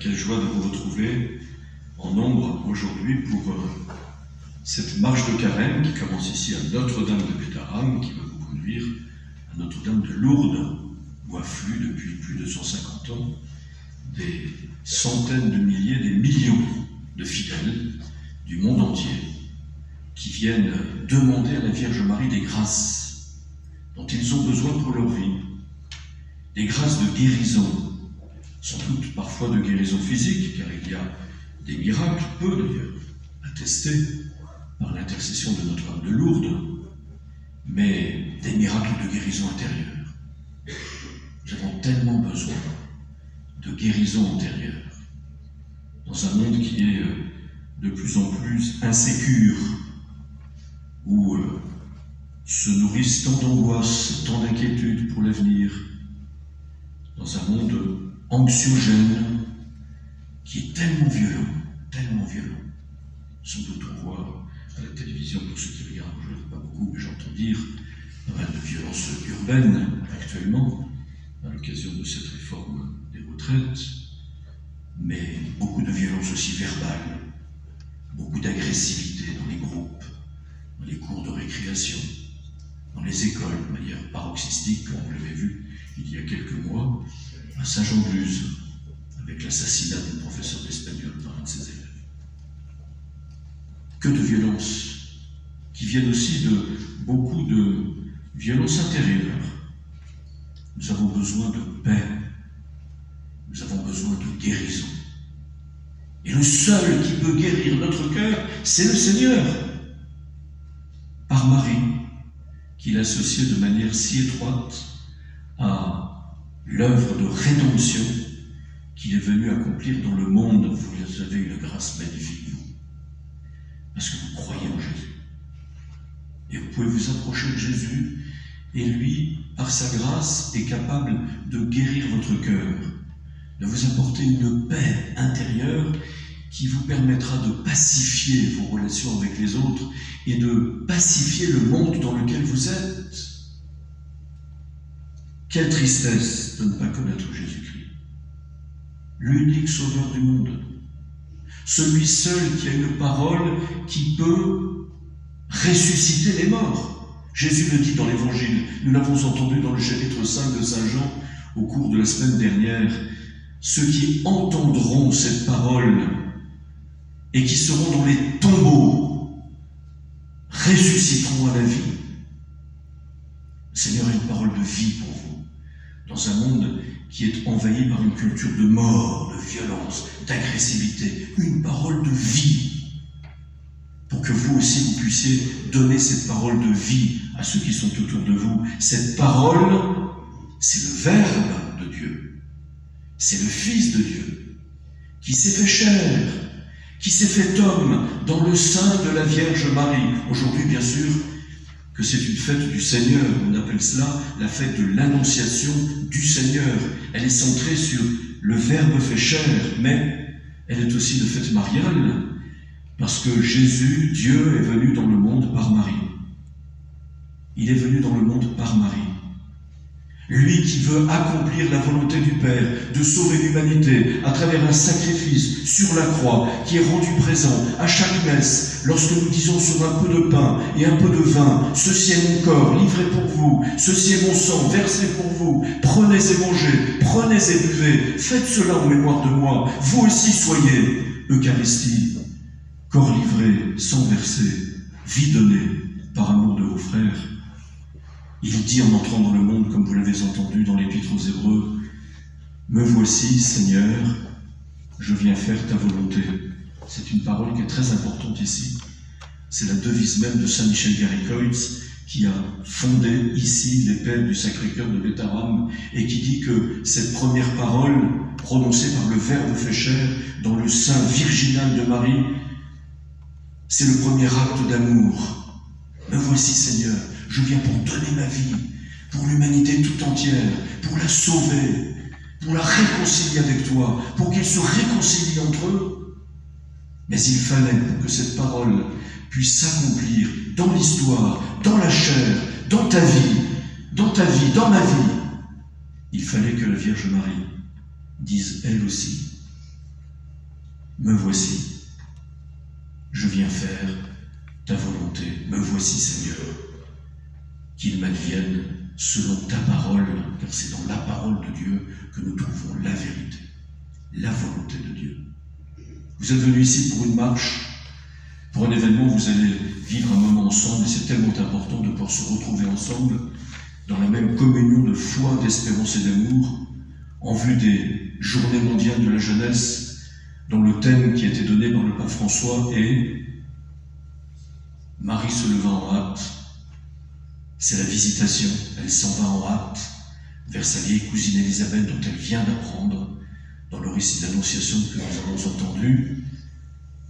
Quelle joie de vous retrouver en nombre aujourd'hui pour euh, cette marche de carême qui commence ici à Notre-Dame de Pétaram, qui va vous conduire à Notre-Dame de Lourdes, où affluent depuis plus de 150 ans des centaines de milliers, des millions de fidèles du monde entier qui viennent demander à la Vierge Marie des grâces dont ils ont besoin pour leur vie, des grâces de guérison, sans doute parfois de guérison physique, car il y a des miracles, peu d'ailleurs, attestés par l'intercession de Notre-Dame de Lourdes, mais des miracles de guérison intérieure. Nous avons tellement besoin de guérison antérieure dans un monde qui est euh, de plus en plus insécure, où euh, se nourrissent tant d'angoisse, tant d'inquiétude pour l'avenir, dans un monde anxiogène, qui est tellement violent, tellement violent. Sans doute on voit à la télévision, pour ceux qui regardent, je ne pas beaucoup, mais j'entends dire pas mal de violences urbaines actuellement, à l'occasion de cette réforme des retraites, mais beaucoup de violences aussi verbales, beaucoup d'agressivité dans les groupes, dans les cours de récréation, dans les écoles de manière paroxystique, comme vous l'avez vu il y a quelques mois, à Saint-Jean-de-Luz, avec l'assassinat d'un professeur d'espagnol par un de ses élèves. Que de violences, qui viennent aussi de beaucoup de violences intérieures. Nous avons besoin de paix, nous avons besoin de guérison. Et le seul qui peut guérir notre cœur, c'est le Seigneur, par Marie, qu'il associait de manière si étroite à l'œuvre de rédemption qu'il est venu accomplir dans le monde. Vous avez une grâce magnifique, vous, parce que vous croyez en Jésus. Et vous pouvez vous approcher de Jésus, et lui, par sa grâce, est capable de guérir votre cœur, de vous apporter une paix intérieure qui vous permettra de pacifier vos relations avec les autres et de pacifier le monde dans lequel vous êtes. Quelle tristesse de ne pas connaître Jésus-Christ, l'unique sauveur du monde, celui seul qui a une parole qui peut ressusciter les morts. Jésus le dit dans l'Évangile, nous l'avons entendu dans le chapitre 5 de Saint Jean au cours de la semaine dernière, ceux qui entendront cette parole et qui seront dans les tombeaux ressusciteront à la vie. Le Seigneur a une parole de vie pour vous dans un monde qui est envahi par une culture de mort, de violence, d'agressivité, une parole de vie, pour que vous aussi vous puissiez donner cette parole de vie à ceux qui sont autour de vous. Cette parole, c'est le Verbe de Dieu, c'est le Fils de Dieu, qui s'est fait chair, qui s'est fait homme dans le sein de la Vierge Marie. Aujourd'hui, bien sûr, que c'est une fête du Seigneur. Appelle cela la fête de l'annonciation du Seigneur. Elle est centrée sur le Verbe fait chair, mais elle est aussi une fête mariale, parce que Jésus, Dieu, est venu dans le monde par Marie. Il est venu dans le monde par Marie. Lui qui veut accomplir la volonté du Père de sauver l'humanité à travers un sacrifice sur la croix qui est rendu présent à chaque messe lorsque nous disons sur un peu de pain et un peu de vin, ceci est mon corps livré pour vous, ceci est mon sang versé pour vous, prenez et mangez, prenez et buvez, faites cela en mémoire de moi, vous aussi soyez Eucharistie, corps livré, sang versé, vie donnée par amour de vos frères il dit en entrant dans le monde, comme vous l'avez entendu dans l'Épître aux Hébreux, Me voici, Seigneur, je viens faire ta volonté. C'est une parole qui est très importante ici. C'est la devise même de Saint Michel Garicoitz qui a fondé ici les du Sacré-Cœur de Bétaram et qui dit que cette première parole prononcée par le Verbe fait chair dans le sein virginal de Marie, c'est le premier acte d'amour. Me voici Seigneur, je viens pour donner ma vie, pour l'humanité tout entière, pour la sauver, pour la réconcilier avec toi, pour qu'ils se réconcilient entre eux. Mais il fallait pour que cette parole puisse s'accomplir dans l'histoire, dans la chair, dans ta vie, dans ta vie, dans ma vie, il fallait que la Vierge Marie disent elles aussi, Me voici, je viens faire ta volonté, me voici Seigneur, qu'il m'advienne selon ta parole, car c'est dans la parole de Dieu que nous trouvons la vérité, la volonté de Dieu. Vous êtes venu ici pour une marche, pour un événement, vous allez vivre un moment ensemble, et c'est tellement important de pouvoir se retrouver ensemble dans la même communion de foi, d'espérance et d'amour, en vue des journées mondiales de la jeunesse, dont le thème qui a été donné par le pape François est Marie se levant en hâte. C'est la visitation, elle s'en va en hâte. Vers sa vieille cousine Élisabeth dont elle vient d'apprendre dans le récit d'annonciation que nous avons entendu,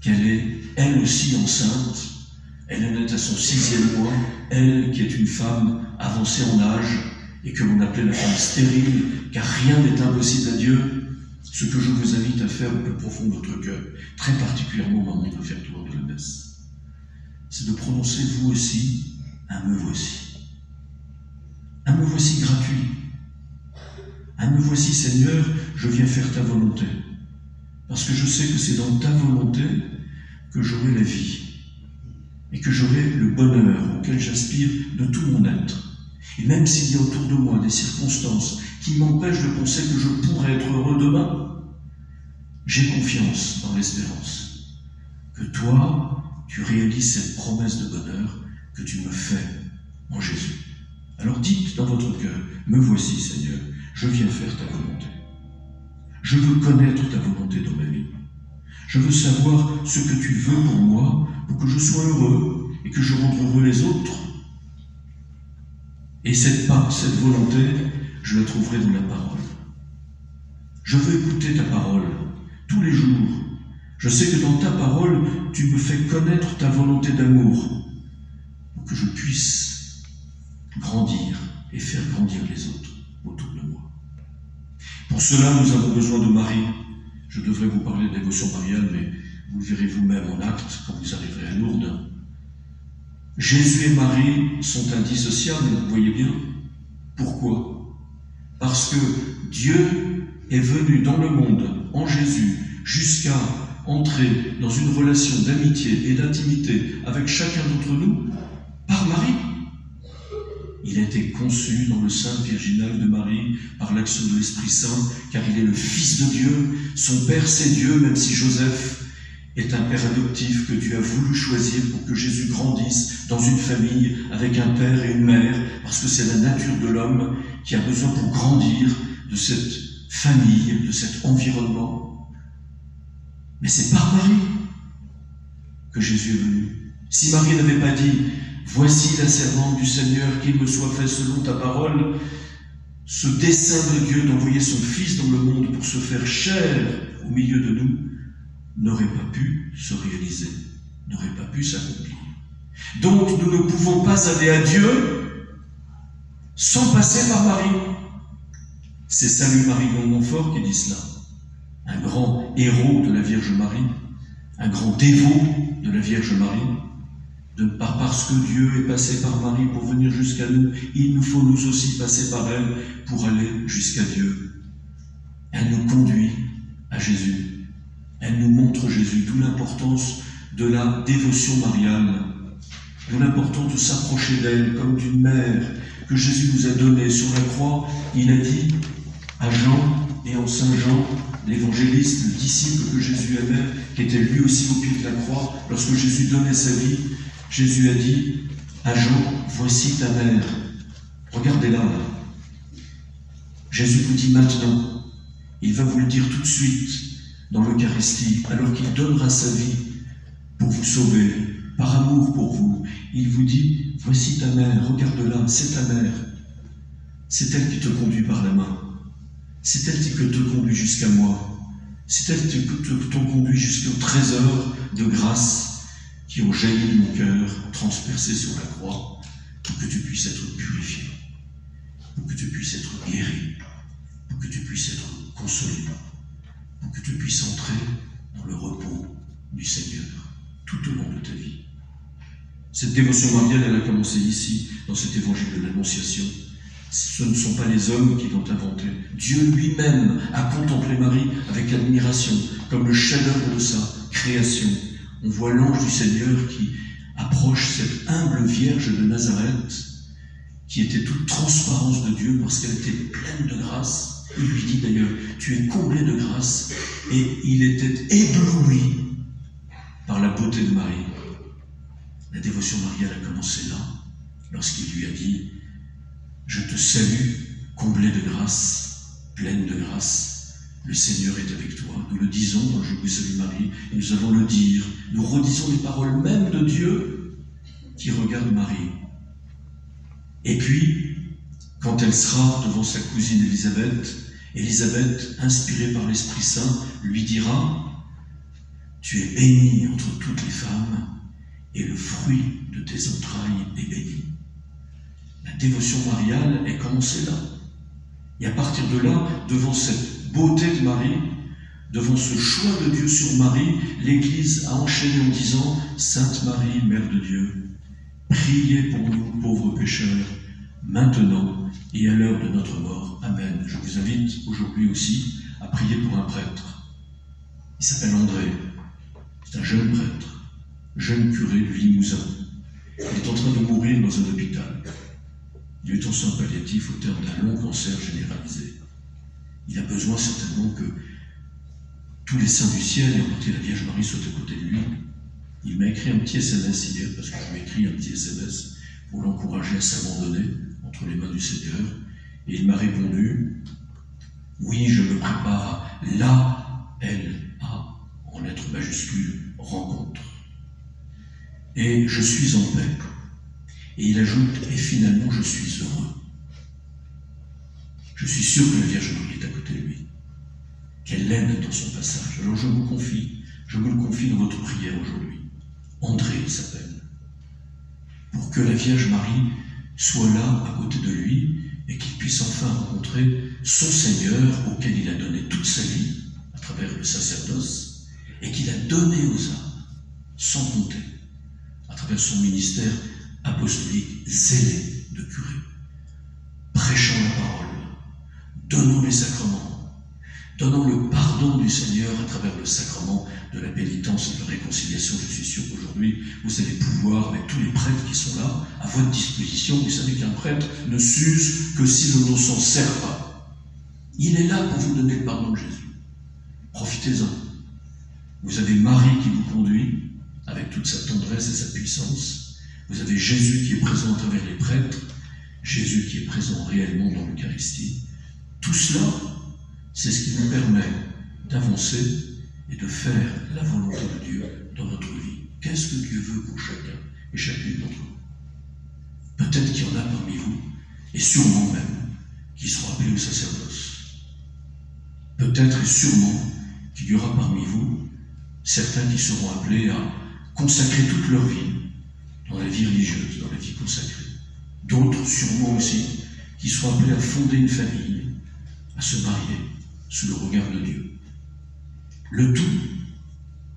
qu'elle est elle aussi enceinte, elle en est à son sixième mois, elle qui est une femme avancée en âge et que l'on appelait la femme stérile, car rien n'est impossible à Dieu, ce que je vous invite à faire au plus profond de votre cœur, très particulièrement au moment de faire tour de la messe, c'est de prononcer vous aussi un me voici. Un me voici gratuit. Un me voici Seigneur, je viens faire ta volonté. Parce que je sais que c'est dans ta volonté que j'aurai la vie et que j'aurai le bonheur auquel j'aspire de tout mon être. Et même s'il y a autour de moi des circonstances qui m'empêchent de penser que je pourrais être heureux demain, j'ai confiance dans l'espérance que toi, tu réalises cette promesse de bonheur que tu me fais en Jésus. Alors dites dans votre cœur, me voici Seigneur, je viens faire ta volonté. Je veux connaître ta volonté dans ma vie. Je veux savoir ce que tu veux pour moi, pour que je sois heureux et que je rende heureux les autres. Et cette cette volonté, je la trouverai dans la parole. Je veux écouter ta parole tous les jours. Je sais que dans ta parole, tu me fais connaître ta volonté d'amour pour que je puisse grandir et faire grandir les autres autour de moi. Pour cela, nous avons besoin de Marie. Je devrais vous parler de dévotion mariale, mais vous le verrez vous-même en acte quand vous arriverez à Lourdes. Jésus et Marie sont indissociables, vous voyez bien. Pourquoi? Parce que Dieu est venu dans le monde, en Jésus, jusqu'à entrer dans une relation d'amitié et d'intimité avec chacun d'entre nous par Marie. Il a été conçu dans le sein virginal de Marie par l'action de l'Esprit Saint, car il est le Fils de Dieu. Son Père, c'est Dieu, même si Joseph est un père adoptif que Dieu a voulu choisir pour que Jésus grandisse dans une famille avec un père et une mère, parce que c'est la nature de l'homme qui a besoin pour grandir de cette famille, de cet environnement. Mais c'est par Marie que Jésus est venu. Si Marie n'avait pas dit Voici la servante du Seigneur, qu'il me soit fait selon ta parole. Ce dessein de Dieu d'envoyer son Fils dans le monde pour se faire chair au milieu de nous n'aurait pas pu se réaliser, n'aurait pas pu s'accomplir. Donc nous ne pouvons pas aller à Dieu sans passer par Marie. C'est Salut Marie de qui dit cela. Un grand héros de la Vierge Marie, un grand dévot de la Vierge Marie, de, pas parce que Dieu est passé par Marie pour venir jusqu'à nous, il nous faut nous aussi passer par elle pour aller jusqu'à Dieu. Elle nous conduit à Jésus. Elle nous montre Jésus, d'où l'importance de la dévotion mariale, d'où l'importance de s'approcher d'elle comme d'une mère que Jésus nous a donnée sur la croix. Il a dit à Jean et en Saint Jean, l'évangéliste, le disciple que Jésus aimait, qui était lui aussi au pied de la croix, lorsque Jésus donnait sa vie, Jésus a dit à Jean, voici ta mère. Regardez-la. Jésus vous dit maintenant, il va vous le dire tout de suite dans l'Eucharistie, alors qu'il donnera sa vie pour vous sauver, par amour pour vous. Il vous dit, voici ta mère, regarde-la, c'est ta mère. C'est elle qui te conduit par la main. C'est elle qui te conduit jusqu'à moi. C'est elle qui te conduit jusqu'au trésor de grâce qui ont jailli de mon cœur, transpercé sur la croix, pour que tu puisses être purifié, pour que tu puisses être guéri, pour que tu puisses être consolé, pour que tu puisses entrer dans le repos du Seigneur tout au long de ta vie. Cette dévotion mariale, elle a commencé ici, dans cet évangile de l'Annonciation, Ce ne sont pas les hommes qui l'ont inventé. Dieu lui-même a contemplé Marie avec admiration, comme le chef-d'œuvre de sa création. On voit l'ange du Seigneur qui approche cette humble Vierge de Nazareth, qui était toute transparence de Dieu parce qu'elle était pleine de grâce. Il lui dit d'ailleurs, tu es comblé de grâce, et il était ébloui par la beauté de Marie. La dévotion mariale a commencé là, lorsqu'il lui a dit, je te salue, comblé de grâce, pleine de grâce, le Seigneur est avec toi. Nous le disons dans Je vous salue Marie, et nous allons le dire. Nous redisons les paroles mêmes de Dieu qui regarde Marie. Et puis, quand elle sera devant sa cousine Élisabeth, Élisabeth, inspirée par l'Esprit Saint, lui dira, Tu es bénie entre toutes les femmes, et le fruit de tes entrailles est béni. La dévotion mariale est commencée là. Et à partir de là, devant cette beauté de Marie, devant ce choix de Dieu sur Marie, l'Église a enchaîné en disant Sainte Marie, Mère de Dieu, priez pour nous pauvres pécheurs, maintenant et à l'heure de notre mort. Amen. Je vous invite aujourd'hui aussi à prier pour un prêtre. Il s'appelle André. C'est un jeune prêtre, jeune curé du Limousin. Il est en train de mourir dans un hôpital. Il est en soins palliatifs au terme d'un long cancer généralisé. Il a besoin certainement que tous les saints du ciel, et en particulier la Vierge Marie, soient à côté de lui. Il m'a écrit un petit SMS hier, parce que je lui ai écrit un petit SMS pour l'encourager à s'abandonner entre les mains du Seigneur. Et il m'a répondu, oui, je me prépare à la, elle, a, en lettres majuscules, rencontre. Et je suis en paix. Et il ajoute, et finalement je suis heureux. Je suis sûr que la Vierge Marie est à côté de lui, qu'elle l'aide dans son passage. Alors je vous confie, je vous le confie dans votre prière aujourd'hui. André il s'appelle. Pour que la Vierge Marie soit là à côté de lui et qu'il puisse enfin rencontrer son Seigneur auquel il a donné toute sa vie à travers le sacerdoce et qu'il a donné aux âmes sans compter à travers son ministère apostolique zélé de curé, de la pénitence et de la réconciliation. Je suis sûr qu'aujourd'hui, vous allez pouvoir, avec tous les prêtres qui sont là, à votre disposition, vous savez qu'un prêtre ne s'use que si l'on ne s'en sert pas. Il est là pour vous donner le pardon de Jésus. Profitez-en. Vous avez Marie qui vous conduit avec toute sa tendresse et sa puissance. Vous avez Jésus qui est présent à travers les prêtres, Jésus qui est présent réellement dans l'Eucharistie. Tout cela, c'est ce qui nous permet d'avancer et de faire la volonté de Dieu dans notre vie. Qu'est-ce que Dieu veut pour chacun et chacune d'entre nous? Peut-être qu'il y en a parmi vous, et sûrement même, qui seront appelés au sacerdoce. Peut-être et sûrement qu'il y aura parmi vous certains qui seront appelés à consacrer toute leur vie dans la vie religieuse, dans la vie consacrée. D'autres, sûrement aussi, qui seront appelés à fonder une famille, à se marier sous le regard de Dieu. Le tout,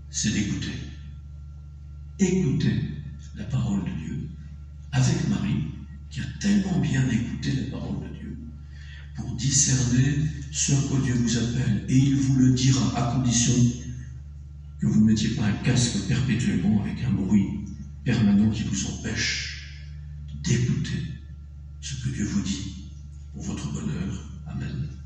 c'est d'écouter. Écouter la parole de Dieu avec Marie, qui a tellement bien écouté la parole de Dieu, pour discerner ce quoi Dieu vous appelle. Et il vous le dira à condition que vous ne mettiez pas un casque perpétuellement avec un bruit permanent qui vous empêche d'écouter ce que Dieu vous dit pour votre bonheur. Amen.